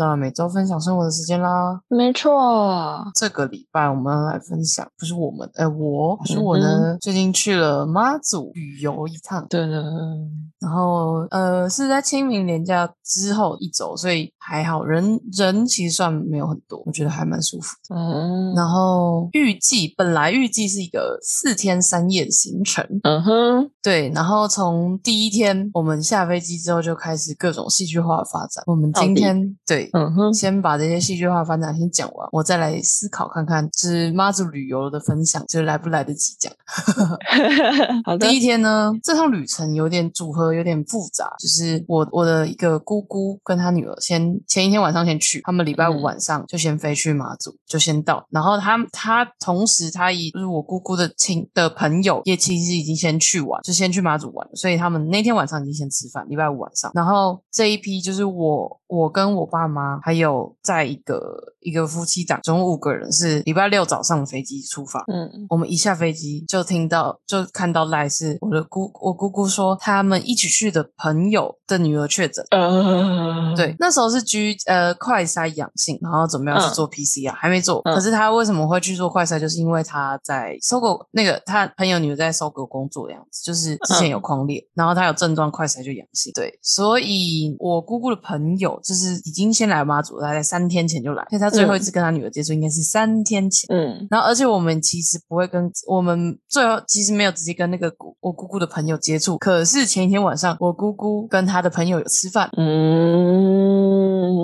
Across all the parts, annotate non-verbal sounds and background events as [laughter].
到了每周分享生活的时间啦。没错，这个礼拜我们来分享，不是我们，呃，我是我嗯呢，最近去了妈祖旅游一趟，对的，然后呃是在清明年假之后一周，所以还好，人人其实算没有很多，我觉得还蛮舒服的。嗯，然后预计本来预计是一个四天三夜的行程，嗯哼，对，然后从第一天我们下飞机之后就开始各种戏剧化的发展。我们今天对，嗯哼，先把这些戏剧化发展先讲完，我再来思考看看，就是妈祖旅游的分享，就来不来得及讲。[laughs] 好的。第，一天呢，这趟旅程有点组合有点复杂，就是我我的一个姑姑跟她女儿先前一天晚上先去，他们礼拜五嗯晚上就先飞去马祖，就先到，然后他他同时他以就是我姑姑的亲的朋友也其实已经先去玩，就先去马祖玩了，所以他们那天晚上已经先吃饭，礼拜五晚上，然后这一批就是我我跟我爸妈还有在一个一个夫妻档，总共五个人是礼拜六早上的飞机出发，嗯。我们一下飞机就听到，就看到赖是我的姑，我姑姑说他们一起去的朋友的女儿确诊。呃，对，那时候是居呃快筛阳性，然后准备要去嗯做 PCR，、还没做。嗯可是他为什么会去做快筛？就是因为他在搜狗那个他朋友女儿在搜狗工作的样子，就是之前有嗯框列，然后他有症状，快筛就阳性。对，所以我姑姑的朋友就是已经先来妈祖了，大概三天前就来，所以他最后一次跟他女儿接触应该是三天前。嗯然后，而且我们其实不会跟我们最后其实没有直接跟那个姑我姑姑的朋友接触，可是前一天晚上我姑姑跟她的朋友有吃饭。嗯，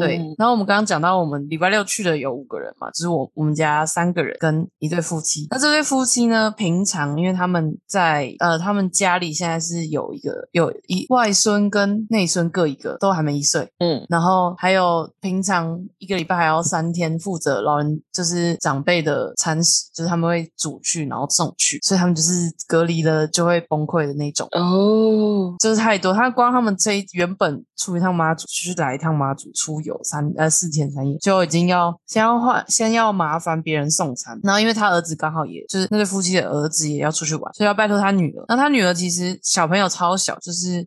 对，然后我们刚刚讲到，我们礼拜六去的有五个人嘛，就是我我们家三个人跟一对夫妻。那这对夫妻呢，平常因为他们在呃，他们家里现在是有一个有一外孙跟内孙各一个，都还没一岁。嗯然后还有平常一个礼拜还要三天负责老人就是长辈的餐食，就是他们会煮去然后送去，所以他们就是隔离了就会崩溃的那种。哦，就是太多，他光他们这原本出一趟妈祖，就是来一趟妈祖出游三呃四天三夜，就已经要先要换先要麻烦别人送餐，然后因为他儿子刚好也就是那对夫妻的儿子也要出去玩，所以要拜托他女儿。那他女儿其实小朋友超小，就是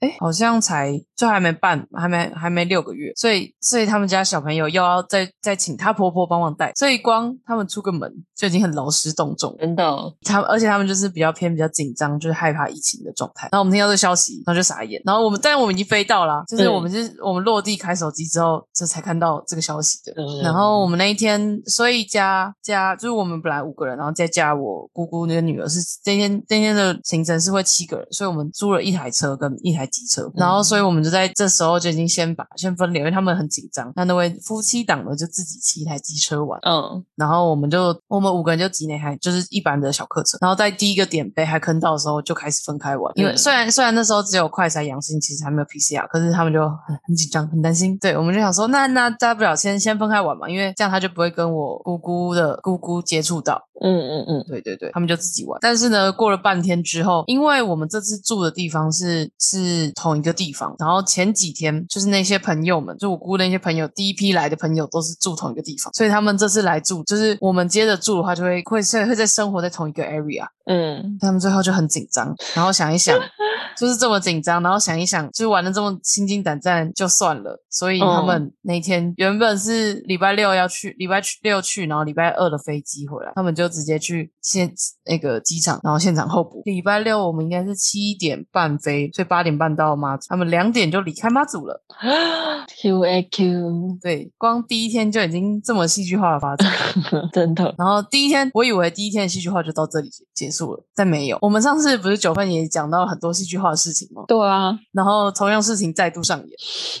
哎好像才就还没半还没还没六个月，所以所以他们家小朋友又要再再请他婆婆帮忙带，所以光他们出个门就已经很劳师动众了。真的，他而且他们就是比较偏比较紧张，就是害怕疫情的状态。然后我们听到这个消息，然后就傻眼。然后我们，但是我们已经飞到了，就是嗯我们是我们落地开手机之后，这才看到这个消息的。嗯然后我们那一天，所以加加就是我们本来五个人，然后再加我姑姑那个女儿是那天那天的行程是会七个人，所以我们租了一台车跟一台机车。然后所以我们就在这时候就已经先把先分流，因为他们很紧张。那那位夫妻档呢就自己骑一台机车玩。嗯然后我们就我们五个人就挤那台就是一般的小客车，然后在第一个点被海坑道的时候就开始分开玩，因为嗯虽然虽然那时候只有快筛阳性，其实还没有 PCR，可是他们就很很紧张很担心，对，我们就想说那那大不了先先分开玩嘛，因为这样他就不会跟我姑姑的姑姑接触到，嗯嗯嗯，对对对，他们就自己玩。但是呢，过了半天之后，因为我们这次住的地方是是同一个地方，然后前几天就是那些朋友们，就我姑那些朋友，第一批来的朋友都是住同一个地方，所以他们这次来住，就是我们接着住的话，就会会会会在生活在同一个 area。嗯他们最后就很紧张，然后想一想，[laughs] 就是这么紧张，然后想一想，就是玩的这么心惊胆战就算了，所以他们那天原本是礼拜六要去，礼拜六去，然后礼拜二的飞机回来，他们就直接去现那个机场，然后现场候补。礼拜六我们应该是七点半飞，所以八点半到妈祖，他们两点就离开妈祖了。[laughs] Q A Q，对，光第一天就已经这么戏剧化的发展。[laughs] 真的，然后第一天，我以为第一天的戏剧化就到这里结结束了，但没有。我们上次不是九份也讲到很多戏剧化的事情吗？对啊，然后同样事情再度上演，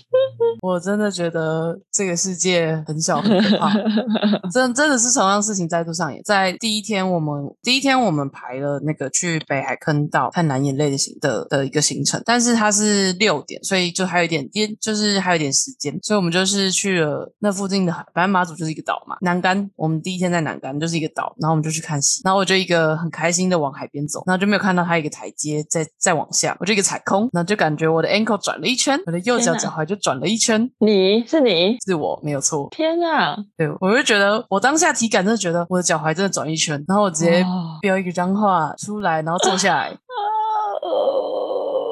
[laughs] 我真的觉得这个世界很小很可怕，[laughs] 真真的是同样事情再度上演。在第一天，我们第一天我们排了那个去北海坑道看蓝眼泪的行的的一个行程，但是它是六点，所以就还有一点点，就是还有一点时间，所以我们就是去了那附近的海，反正马祖就是一个岛嘛，南竿。我们第一天在南竿就是一个岛，然后我们就去看戏，然后我就一个很开心的往海边走，然后就没有看到它一个台阶再再往下，我就一个踩空，然后就感觉我的 ankle 转了一圈，我的右脚脚踝就转了一圈，你是你？是我没有错。天啊！对，我就觉得我当下体感真的觉得我的脚踝真的转一圈，然后我直接哦飙一个脏话出来，然后坐下来，[laughs]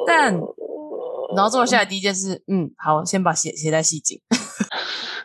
但然后坐下来第一件事，嗯，好，先把鞋鞋带系紧。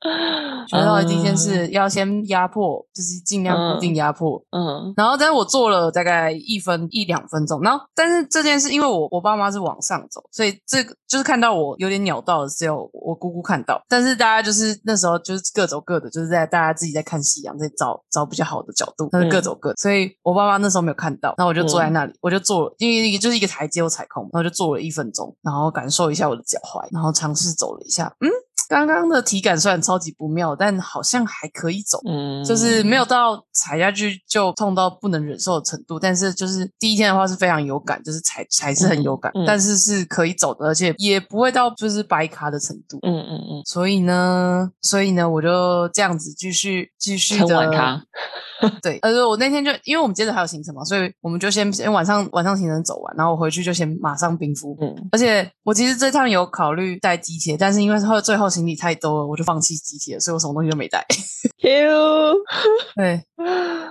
[laughs] 学到的第一件事要先压迫，就是尽量固定压迫。嗯然后，但是我做了大概一分一两分钟，然后，但是这件事，因为我我爸妈是往上走，所以这个就是看到我有点鸟到的，只有我姑姑看到。但是大家就是那时候就是各走各的，就是在大家自己在看夕阳，在找找比较好的角度，但是各走各的。所以我爸妈那时候没有看到，然后我就坐在那里，我就坐了，因为就是一个台阶我踩空，然后就坐了一分钟，然后感受一下我的脚踝，然后尝试走了一下，嗯。刚刚的体感虽然超级不妙，但好像还可以走。嗯，就是没有到踩下去就痛到不能忍受的程度，但是就是第一天的话是非常有感，就是踩踩是很有感，嗯嗯但是是可以走的，而且也不会到就是白卡的程度。嗯嗯嗯，所以呢，所以呢，我就这样子继续继续撑的完它。[laughs] 对，呃，我那天就因为我们接着还有行程嘛，所以我们就先先晚上晚上行程走完，然后我回去就先马上冰敷。嗯而且我其实这趟有考虑带机铁，但是因为后最后行李太多了，我就放弃机铁了，所以我什么东西都没带。[laughs] 对，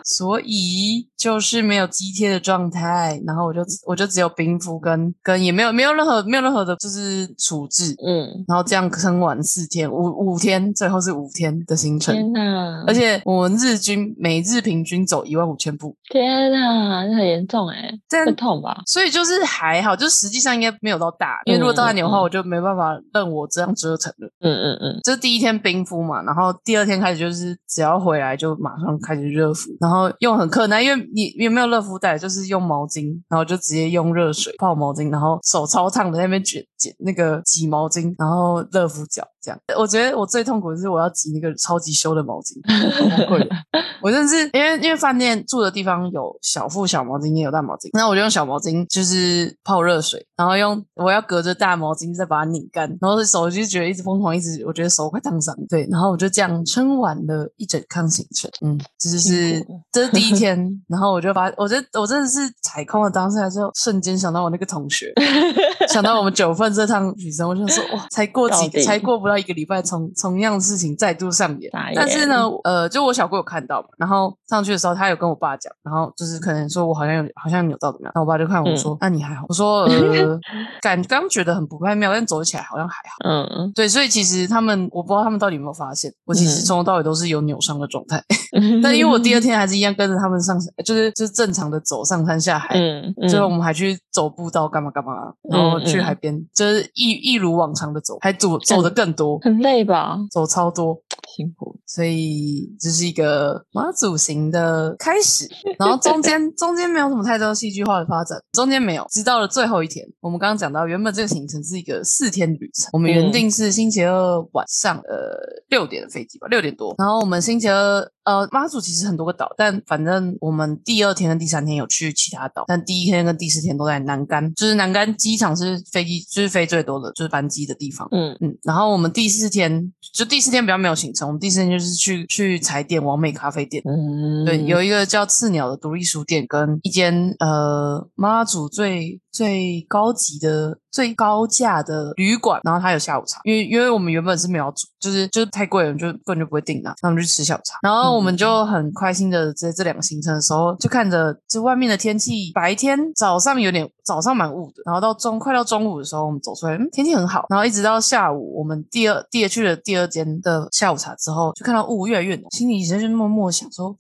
所以就是没有肌贴的状态，然后我就我就只有冰敷跟跟也没有没有任何没有任何的就是处置，嗯，然后这样撑完四天五五天，最后是五天的行程，天哪，而且我们日均每日平均走一万五千步，天哪，那很严重哎，这样痛吧？所以就是还好，就实际上应该没有到大，因为如果到大牛的话，我就没办法任我这样折腾了。嗯嗯嗯，这第一天冰敷嘛，然后第二天开始就是只要回来就马上开始热敷，然后用很困难，因为你有没有热敷袋，就是用毛巾，然后就直接用热水泡毛巾，然后手超烫的那边卷卷那个挤毛巾，然后热敷脚。这样。我觉得我最痛苦的是我要挤那个超级修的毛巾，好崩溃。[laughs] 我真的是因为因为饭店住的地方有小副小毛巾，也有大毛巾，那我就用小毛巾就是泡热水，然后用我要隔着大毛巾再把它拧干，然后手就觉得一直疯狂，一直我觉得手快烫伤，对，然后我就这样撑完了一整趟行程，嗯，这就是这是第一天，然后我就把我觉得我真的是踩空了当下就瞬间想到我那个同学，[laughs] 想到我们九份这趟旅程，我就说哇，才过几个，才过不到一个礼拜，从同样的事情再度上演。但是呢，呃，就我小姑有看到嘛，然后上去的时候，她有跟我爸讲，然后就是可能说我好像有好像扭到怎么样，然后我爸就看我说，那、你还好？我说呃，[laughs] 感刚觉得很不太妙，但走起来好像还好。嗯嗯对，所以其实他们我不知道他们到底有没有发现，我其实嗯从头到尾都是有扭伤的状态，嗯，但因为我第二天还是一样跟着他们上山，就是就是正常的走上山下海，嗯嗯，最后我们还去走步道干嘛干嘛，然后去海边，就是一一如往常的走，还走走的更多，很累吧？走超多，辛苦。所以这是一个马祖型的开始。然后中间 [laughs] 中间没有什么太多戏剧化的发展，中间没有，直到了最后一天，我们刚刚讲到，原本这个行程是一个四天旅程，我们原定是星期二晚上呃六点的飞机吧，六点多，然后我们星期二。呃，妈祖其实很多个岛，但反正我们第二天跟第三天有去其他岛，但第一天跟第四天都在南竿，就是南竿机场是飞机就是飞最多的，就是班机的地方。嗯嗯，然后我们第四天就第四天比较没有行程，我们第四天就是去去踩点完美咖啡店。嗯，对，有一个叫刺鸟的独立书店，跟一间呃妈祖最最高级的、最高价的旅馆，然后它有下午茶，因为因为我们原本是没有要住，就是就是太贵了，就根本就不会订了，那我们就吃下午茶，然后我们就很开心的在这两个行程的时候，就看着这外面的天气，白天早上有点早上蛮雾的，然后到中快到中午的时候，我们走出来，嗯，天气很好，然后一直到下午，我们第二第二去了第二间的下午茶之后，就看到雾越来越浓，心里其实就默默想说。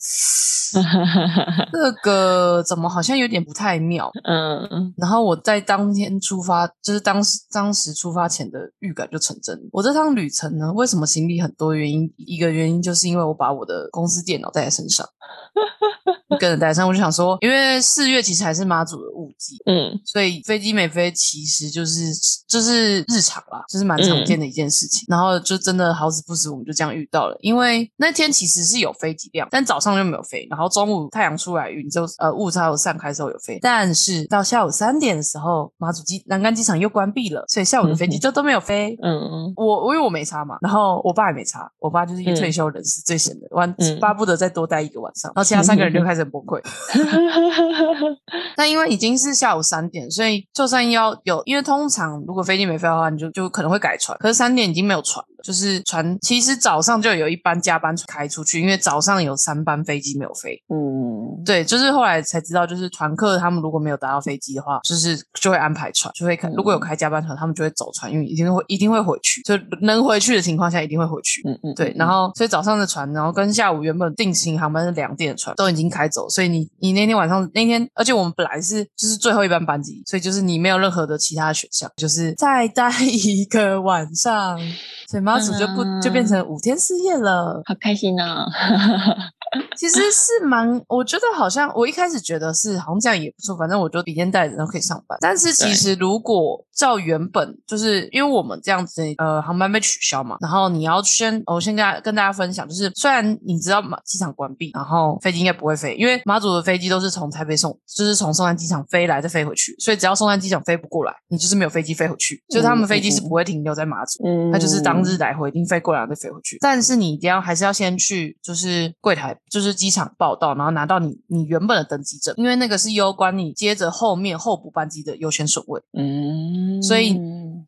[laughs] 这个怎么好像有点不太妙？嗯嗯然后我在当天出发，就是当时当时出发前的预感就成真。我这趟旅程呢，为什么行李很多？原因一个原因就是因为我把我的公司电脑带在身上，跟着带上。我就想说，因为四月其实还是妈祖的雾季，嗯所以飞机没飞其实就是就是日常啦，就是蛮常见的一件事情。然后就真的好死不死，我们就这样遇到了。因为那天其实是有飞机量，但早上就没有飞。然后中午太阳出来，云就呃雾才有散开的时候有飞。但是到下午三点的时候，马祖机南竿机场又关闭了，所以下午的飞机就都没有飞。[laughs] 嗯嗯我我因为我没差嘛，然后我爸也没差，我爸就是一个嗯退休人士，最闲的，完嗯巴不得再多待一个晚上。然后其他三个人就 [laughs] 开始始崩溃。[laughs] 但因为已经是下午三点，所以就算要有，因为通常如果飞机没飞的话，你就就可能会改船。可是三点已经没有船了，就是船其实早上就有一班加班船开出去，因为早上有三班飞机没有飞。嗯，对，就是后来才知道，就是团客他们如果没有搭到飞机的话，就是就会安排船，就会开。如果有开加班船，他们就会走船，因为一定会一定会回去，就能回去的情况下一定会回去。嗯嗯，对，然后所以早上的船，然后跟下午原本定型航班是两点的船都已经开走，所以你你那天晚上那天，而且我们本来是就是最后一班班机，所以就是你没有任何的其他选项，就是再待一个晚上，所以妈祖就不就变成五天四夜了。好开心啊！[laughs] 其实是蛮，我觉得好像我一开始觉得是好像这样也不错，反正我就笔电带着都可以上班。但是其实如果照原本，就是因为我们这样子，呃，航班被取消嘛，然后你要先，我先跟大跟大家分享，就是虽然你知道马机场关闭，然后飞机应该不会飞，因为马祖的飞机都是从台北送，就是从松山机场飞来再飞回去，所以只要松山机场飞不过来，你就是没有飞机飞回去，就是他们飞机是不会停留在马祖，嗯，它就是当日来回，一定飞过来再飞回去。但是你一定要还是要先去，就是柜台，就是机场报到，然后拿到你你原本的登机证，因为那个是攸关你接着后面候补班机的优先顺位。嗯，所以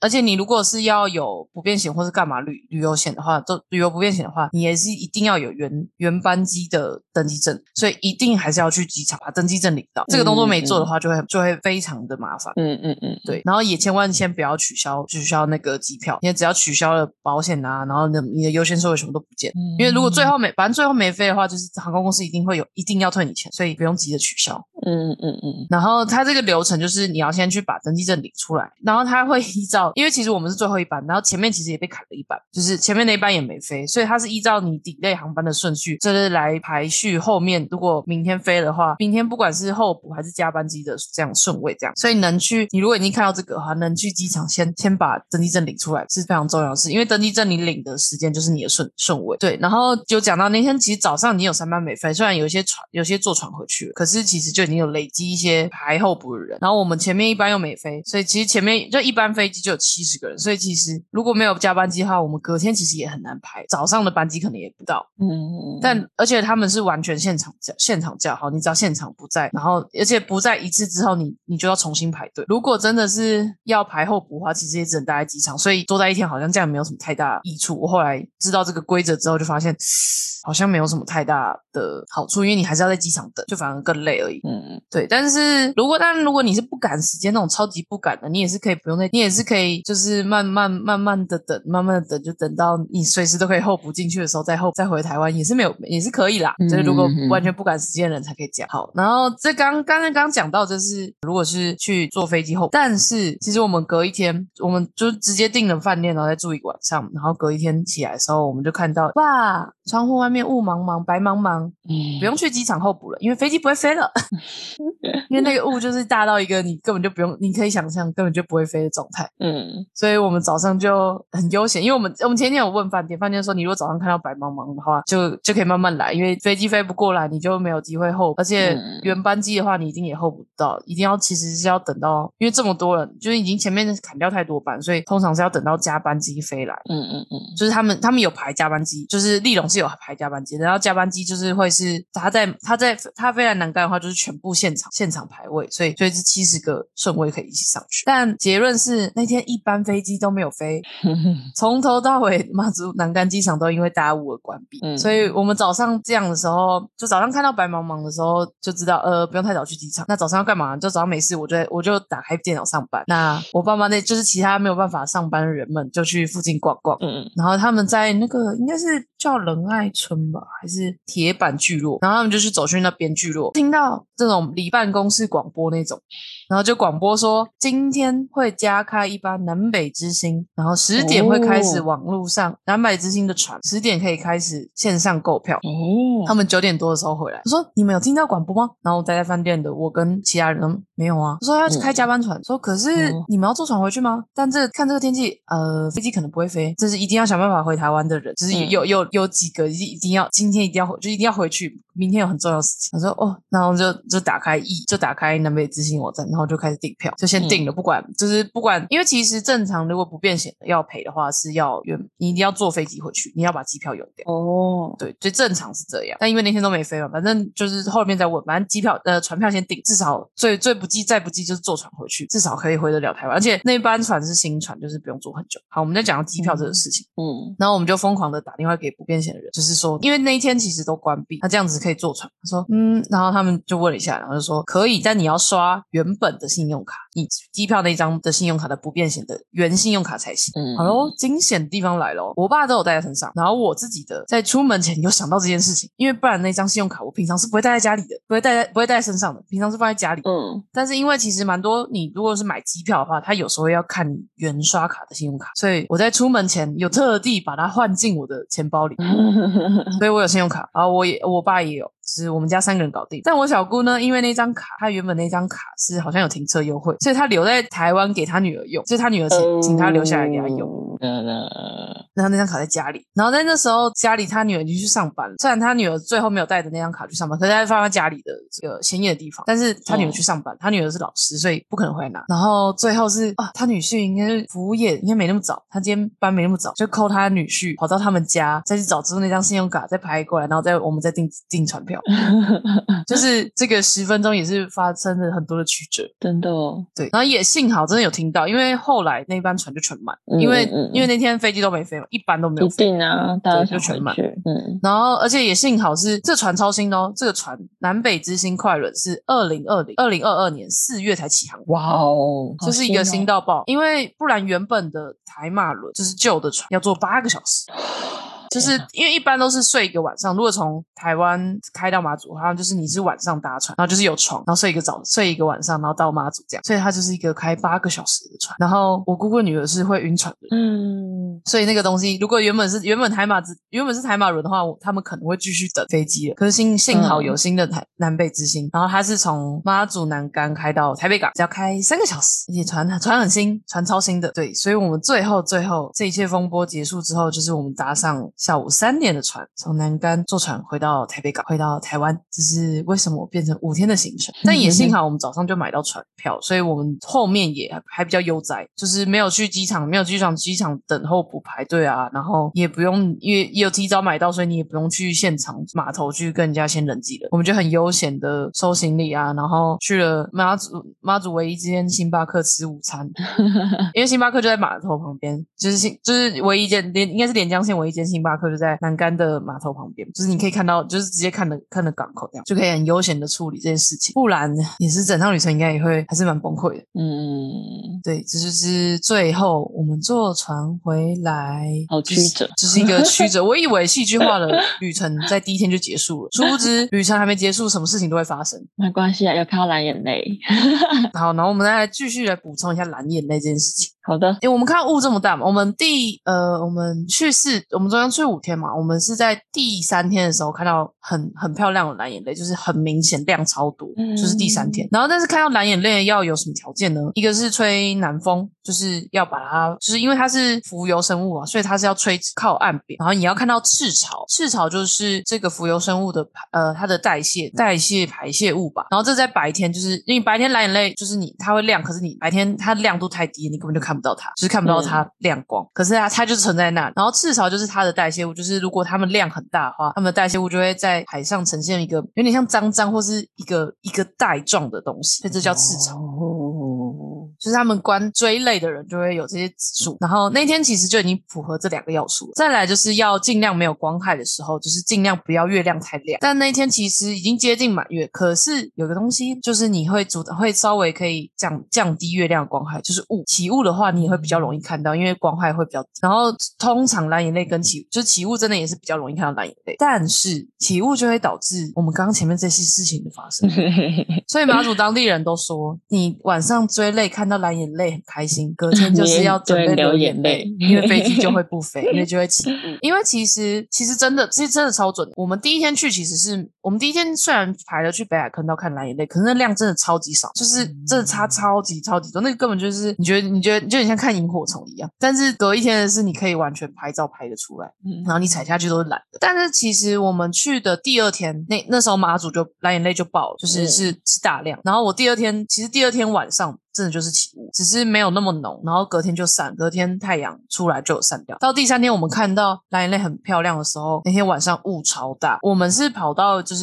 而且你如果是要有不便险或是干嘛旅旅游险的话，都旅游不便险的话，你也是一定要有原原班机的登机证，所以一定还是要去机场把登机证领到。这个动作没做的话，就会就会非常的麻烦。嗯嗯嗯，对，然后也千万先不要取消取消那个机票，因为只要取消了保险啊，然后你的你的优先顺位什么都不见。因为如果最后没反正最后没飞的话，就是航空公司一定会有一定要退你钱，所以不用急着取消。嗯嗯嗯，然后它这个流程就是你要先去把登机证领出来，然后它会依照，因为其实我们是最后一班，然后前面其实也被砍了一班，就是前面那一班也没飞，所以它是依照你抵类航班的顺序，就是来排序后面如果明天飞的话，明天不管是候补还是加班机的这样顺位这样，所以能去你如果已经看到这个的话，能去机场先先把登机证领出来是非常重要的事，因为登机证你领的时间就是你的顺顺位。对，然后就讲到那天其实早上你有三班没飞，虽然有一些船有些坐船回去了，可是其实就已经有累积一些排候补的人，然后我们前面一班又没飞，所以其实前面就一班飞机就有七十个人，所以其实如果没有加班机的话，我们隔天其实也很难排，早上的班机可能也不到。嗯，但而且他们是完全现场叫现场叫好，你只要现场不在，然后而且不在一次之后，你你就要重新排队。如果真的是要排候补的话，其实也只能待在机场，所以多待一天好像这样没有什么太大益处。我后来知道这个规则之后，就发现好像没有什么太大的好处，因为你还是要在机场等，就反而更累而已。嗯对，但是如果当然如果你是不赶时间那种超级不赶的，你也是可以不用在，你也是可以就是慢慢慢慢的等，慢慢的等，就等到你随时都可以候补进去的时候再候再回台湾也是没有也是可以啦。就是如果完全不赶时间的人才可以讲好。然后这刚刚刚刚讲到就是如果是去坐飞机后，但是其实我们隔一天我们就直接订了饭店，然后再住一个晚上，然后隔一天起来的时候，我们就看到哇，窗户外面雾茫茫白茫茫，嗯，不用去机场候补了，因为飞机不会飞了。[laughs] 因为那个雾就是大到一个你根本就不用，你可以想象根本就不会飞的状态，嗯所以我们早上就很悠闲。因为我们我们前天有问饭店，饭店说你如果早上看到白茫茫的话，就就可以慢慢来，因为飞机飞不过来，你就没有机会候，而且嗯原班机的话，你一定也候不到，一定要其实是要等到，因为这么多人，就是已经前面砍掉太多班，所以通常是要等到加班机飞来。嗯嗯嗯就是他们他们有排加班机，就是利隆是有排加班机的，然后加班机就是会是他在他在他飞来南干的话，就是全部现场现场排位，所以所以是七十个顺位可以一起上去。但结论是那天一班飞机都没有飞，[laughs] 嗯从头到尾马祖南干机场都因为大雾而关闭，嗯所以我们早上这样的时候，就早上看到白茫茫的时候就知道，呃，不用太早去机场。那早上要干嘛？就早上没事，我就我就打开电脑上班。那我爸妈那就是其他没有办法上班的人们，就去附近逛逛。嗯嗯然后他们在那个应该是叫仁爱村吧，还是铁板聚落？然后他们就去走去那边聚落，听到这种离办公室广播那种，然后就广播说今天会加开一班南北之星，然后十点会开始哦网络上、南北之星的船，十点可以开始线上购票。哦，他们九点多的时候回来，我说你们有听到广播吗？然后待在饭店的我跟其他人都没有啊。我说要去开加班船，说可是哦你们要坐船回去吗？但这看这个天气，呃，飞机可能不会飞，这是一定要想办法回台湾的人，就是有有有有几个一定一定要今天一定要回，就一定要回去，明天有很重要的事情。他说哦，然后就就打开 E，就打开南北之星网站，然后就开始订票，就先订了，不管就是不管，因为其实正常如果不变险的要赔的话是要原你一定要坐飞机回去，你要把机票用掉。哦，对，最正常是这样，但因为那天都没飞嘛，反正就是后面再问，反正机票呃船票先订，至少最最不济再不济就是坐船回去，至少可以回得了台湾，而且那班船是新船，就是不用坐很久。好，我们再讲到机票这个事情，嗯然后我们就疯狂的打电话给不变险的人，就是说，因为那一天其实都关闭，他这样子可以坐船。他说，嗯，然后他们就问了一下，然后就说可以，但你要刷原本的信用卡，你机票那一张的信用卡的不变险的原信用卡才行。嗯，好喽，惊险的地方来喽！我爸都有带在身上，然后我自己的在出门前有想到这件事情，因为不然那张信用卡我平常是不会带在家里的，不会带在不会带在身上的，平常是放在家里。嗯但是因为其实蛮多，你如果是买机票的话，他有时候要看你原刷卡的信用卡，所以我在出门前有特地把它换进我的钱包里，[laughs] 所以我有信用卡，然后我也我爸也有，就是我们家三个人搞定。但我小姑呢，因为那张卡，她原本那张卡是好像有停车优惠，所以她留在台湾给她女儿用，所以她女儿请请她留下来给她用。呃，然后那张卡在家里，然后在那时候家里她女儿已经去上班了，虽然她女儿最后没有带着那张卡去上班，可是她放在家里的这个显眼的地方。但是她女儿去上班，她女儿是老师，所以不可能回来拿。然后最后是啊，她女婿应该是服务业，应该没那么早，他今天班没那么早，就扣他女婿跑到他们家，再去找之后那张信用卡，再拍过来，然后再我们再订订船票，就是这个十分钟也是发生了很多的曲折。真的哦，对，然后也幸好真的有听到，因为后来那班船就全满，因为、因为那天飞机都没飞嘛，一班都没有一。定啊，大家对就全满嗯然后，而且也幸好是这船超新哦，这个船南北之星快轮是二零二零二零二二年四月才起航，哇哦，好这是一个新哦到爆，因为不然原本的台马轮就是旧的船要坐八个小时。[laughs] 就是因为一般都是睡一个晚上，如果从台湾开到马祖，好像就是你是晚上搭船，然后就是有床，然后睡一个早睡一个晚上，然后到马祖这样，所以它就是一个开八个小时的船。然后我姑姑女儿是会晕船的，嗯，所以那个东西，如果原本是原本台马之原本是台马轮的话，他们可能会继续等飞机了。可是幸幸好有新的台、南北之星，然后它是从妈祖南竿开到台北港，只要开三个小时，而且船船很新，船超新的。对，所以我们最后最后这一切风波结束之后，就是我们搭上下午三点的船，从南竿坐船回到台北港，回到台湾。这是为什么变成五天的行程？但也幸好我们早上就买到船票，所以我们后面也还比较悠哉，就是没有去机场，没有去机场机场等候补排队啊，然后也不用因为也有提早买到，所以你也不用去现场码头去跟人家先人挤了，我们就很悠闲的收行李啊，然后去了妈祖妈祖唯一之间星巴克吃午餐，[laughs] 因为星巴克就在码头旁边，就是星就是唯一一间连应该是连江县唯一一间星巴克就在南竿的码头旁边，就是你可以看到，就是直接看的看的港口这样，就可以很悠闲的处理这件事情，不然也是整趟旅程应该也会还是蛮崩溃的。嗯，对，这就是最后我们坐船回来，好就是曲折这是一个曲折。[laughs] 我以为戏剧化的旅程在第一天就结束了，殊不知旅程还没结束，什么事情都会发生。没关系啊，有看到蓝眼泪。[laughs] 好，然后我们再来继续来补充一下蓝眼泪这件事情。好的，因为我们看到雾这么大嘛，我们第呃，我们去四，我们中央去五天嘛，我们是在第三天的时候看到很很漂亮的蓝眼泪，就是很明显量超多，嗯就是第三天。然后但是看到蓝眼泪要有什么条件呢？一个是吹南风，就是要把它，就是因为它是浮游生物啊，所以它是要吹靠岸边，然后你要看到赤潮，赤潮就是这个浮游生物的呃它的代谢代谢排泄物吧。然后这在白天就是因为白天蓝眼泪就是你它会亮，可是你白天它亮度太低，你根本就看不到它，就是看不到它亮光。可是它它就存在那，然后赤潮就是它的代谢物，就是如果它们量很大的话，它们的代谢物就会在海上呈现一个有点像脏脏或是一个一个带状的东西，所以这叫赤潮。哦，就是他们关追类的人就会有这些指数，然后那天其实就已经符合这两个要素了。再来就是要尽量没有光害的时候，就是尽量不要月亮太亮。但那天其实已经接近满月，可是有个东西就是你会主会稍微可以降降低月亮的光害，就是雾。起雾的话，你也会比较容易看到，因为光害会比较低。然后通常蓝眼泪跟起就是起雾真的也是比较容易看到蓝眼泪，但是起雾就会导致我们刚刚前面这些事情的发生。[laughs] 所以马祖当地人都说，你晚上追泪看到蓝眼泪很开心，隔天就是要准备流流眼泪，因为飞机就会 [laughs] 不飞，因为就会起雾。因为其实其实真的，其实真的超准。我们第一天去其实是我们第一天虽然排了去北海坑道看蓝眼泪，可是那量真的超级少，就是真的差超级超级多，那个根本就是你觉得你觉得就很像看萤火虫一样。但是隔一天的是你可以完全拍照拍得出来，嗯然后你踩下去都是蓝的。但是其实我们去的第二天，那那时候马祖就蓝眼泪就爆了，就是嗯是是大量。然后我第二天其实第二天晚上。真的就是起雾，只是没有那么浓，然后隔天就散，隔天太阳出来就有散掉。到第三天我们看到蓝眼泪很漂亮的时候，那天晚上雾超大。我们是跑到就是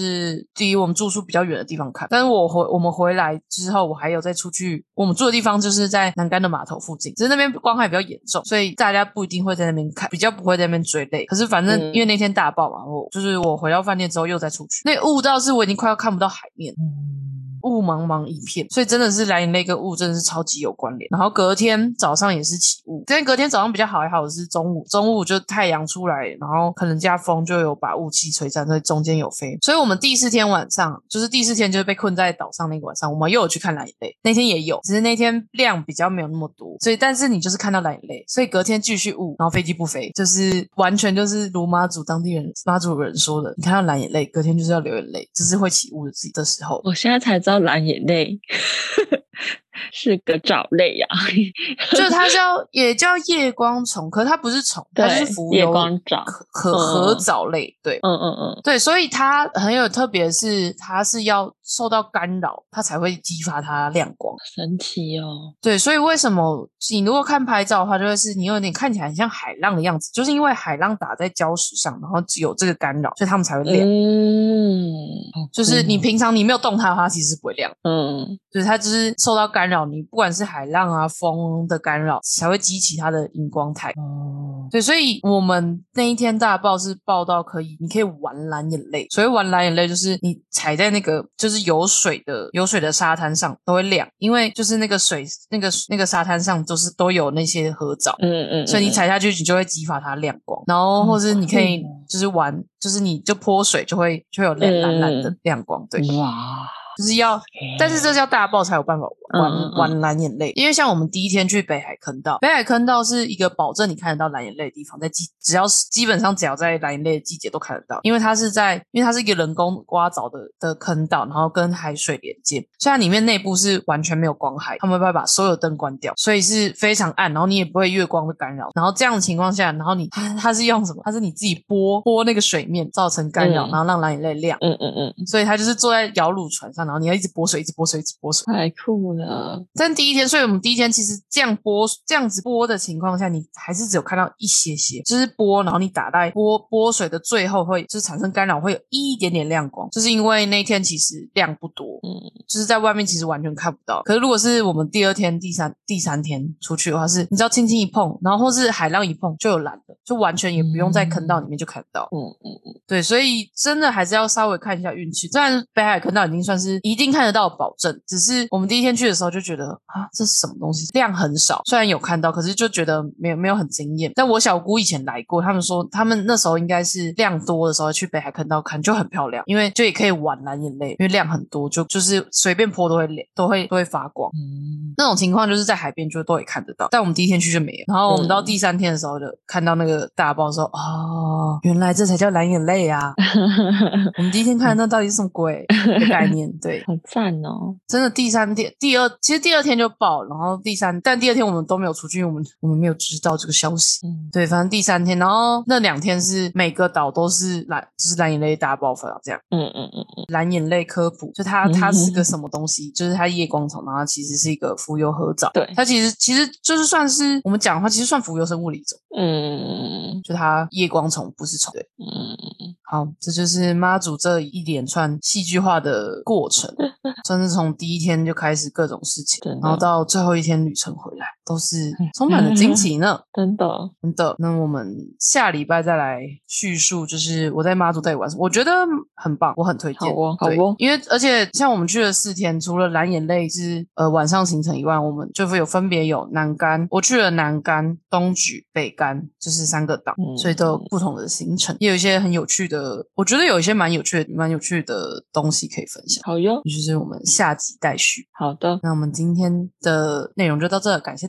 离我们住宿比较远的地方看，但是我回我们回来之后，我还有再出去，我们住的地方就是在南竿的码头附近，只是那边光害比较严重，所以大家不一定会在那边看，比较不会在那边追泪。可是反正嗯因为那天大爆嘛，我就是我回到饭店之后又再出去，那雾到是我已经快要看不到海面。嗯雾茫茫一片，所以真的是蓝眼泪跟雾真的是超级有关联。然后隔天早上也是起雾，但隔天早上比较好，还好是中午，中午就太阳出来，然后可能加风就有把雾气吹散，所以中间有飞。所以我们第四天晚上，就是第四天就是被困在岛上那个晚上，我们又有去看蓝眼泪，那天也有，只是那天量比较没有那么多，所以但是你就是看到蓝眼泪，所以隔天继续雾，然后飞机不飞，就是完全就是如妈祖当地人妈祖人说的，你看到蓝眼泪，隔天就是要流眼泪，就是会起雾的自己的时候。我现在才知道蓝眼泪。是个藻类呀、就它叫 [laughs] 也叫夜光虫，可它不是虫，它对是浮夜游光藻壳壳壳藻类，对。嗯嗯嗯，对，所以它很有特别，是它是要受到干扰，它才会激发它亮光。神奇哦。对，所以为什么你如果看拍照的话，就会是你有点看起来很像海浪的样子，就是因为海浪打在礁石上，然后有这个干扰，所以它们才会亮。嗯，就是你平常你没有动它的话，它其实是不会亮的。嗯就是它就是受到干扰，你不管是海浪啊、风的干扰，才会激起它的荧光态。哦，对，所以我们那一天大爆是爆到可以，你可以玩蓝眼泪。所以玩蓝眼泪，就是你踩在那个就是有水的有水的沙滩上都会亮，因为就是那个水那个那个沙滩上都是都有那些合藻。嗯嗯，所以你嗯踩下去，你就会激发它亮光，然后或者你可以就是玩，就是你就泼水就会就会有蓝蓝蓝的嗯亮光，对，哇，就是要但是这叫大爆才有办法玩玩蓝眼泪，因为像我们第一天去北海坑道，北海坑道是一个保证你看得到蓝眼泪的地方，在季只要是基本上只要在蓝眼泪的季节都看得到，因为它是在因为它是一个人工挖凿的的坑道，然后跟海水连接，虽然里面内部是完全没有光害，他们会把所有灯关掉，所以是非常暗，然后你也不会月光的干扰，然后这样的情况下，然后你它它是用什么？它是你自己拨拨那个水面造成干扰，嗯。然后让蓝眼泪亮。嗯嗯嗯，所以它就是坐在摇橹船上，然后你要一直拨水，一直拨水，一直拨水。太酷了，但第一天，所以我们第一天其实这样播这样子播的情况下，你还是只有看到一些些，就是播，然后你打在播播水的最后会就是产生干扰，会有一点点亮光，就是因为那一天其实量不多，嗯就是在外面其实完全看不到。可是如果是我们第二天、第三第三天出去的话，是你只要轻轻一碰，然后或是海浪一碰就有蓝的，就完全也不用在坑道里面就看到。嗯嗯嗯，对，所以真的还是要稍微看一下运气。虽然北海坑道已经算是一定看得到保证，只是我们第一天去的时候就觉得啊，这是什么东西？量很少，虽然有看到，可是就觉得没有没有很惊艳。但我小姑以前来过，他们说他们那时候应该是量多的时候去北海坑道看就很漂亮，因为就也可以玩蓝眼泪，因为量很多，就就是随便泼都会亮，都会都会发光。嗯那种情况就是在海边就都会看得到，但我们第一天去就没有。然后我们到嗯第三天的时候就看到那个大爆说，哦，原来这才叫蓝眼泪啊！[laughs] 我们第一天看那到底是什么鬼 [laughs] 的概念？对，好赞哦，真的第三天、第二，其实第二天就爆，然后第三，但第二天我们都没有出去，因为我们我们没有知道这个消息。嗯对，反正第三天，然后那两天是每个岛都是蓝，就是蓝眼泪大爆发这样。嗯嗯嗯嗯，蓝眼泪科普，就它它 [laughs] 是个什么东西？就是它夜光虫，然后它其实是一个浮游合藻。对它其实其实就是算是我们讲的话，其实算浮游生物的一种。嗯就它夜光虫不是虫。对，嗯好，这就是妈祖这一连串戏剧化的过程，[laughs] 算是从第一天就开始各种事情然后到最后一天旅程回来，都是充满了惊奇呢。[laughs] 真的，真的，那我们下礼拜再来叙述，就是我在妈祖带玩什么，我觉得很棒，我很推荐。好哦好哦因为而且像我们去了四天，除了蓝眼泪是呃晚上行程以外，我们就会有分别有南竿，我去了南竿、东莒、北竿，就是三个岛，嗯所以都有不同的行程，也有一些很有趣的，我觉得有一些蛮有趣的、蛮有趣的东西可以分享。好哟，就是就是我们下集待续。好的，那我们今天的内容就到这，感谢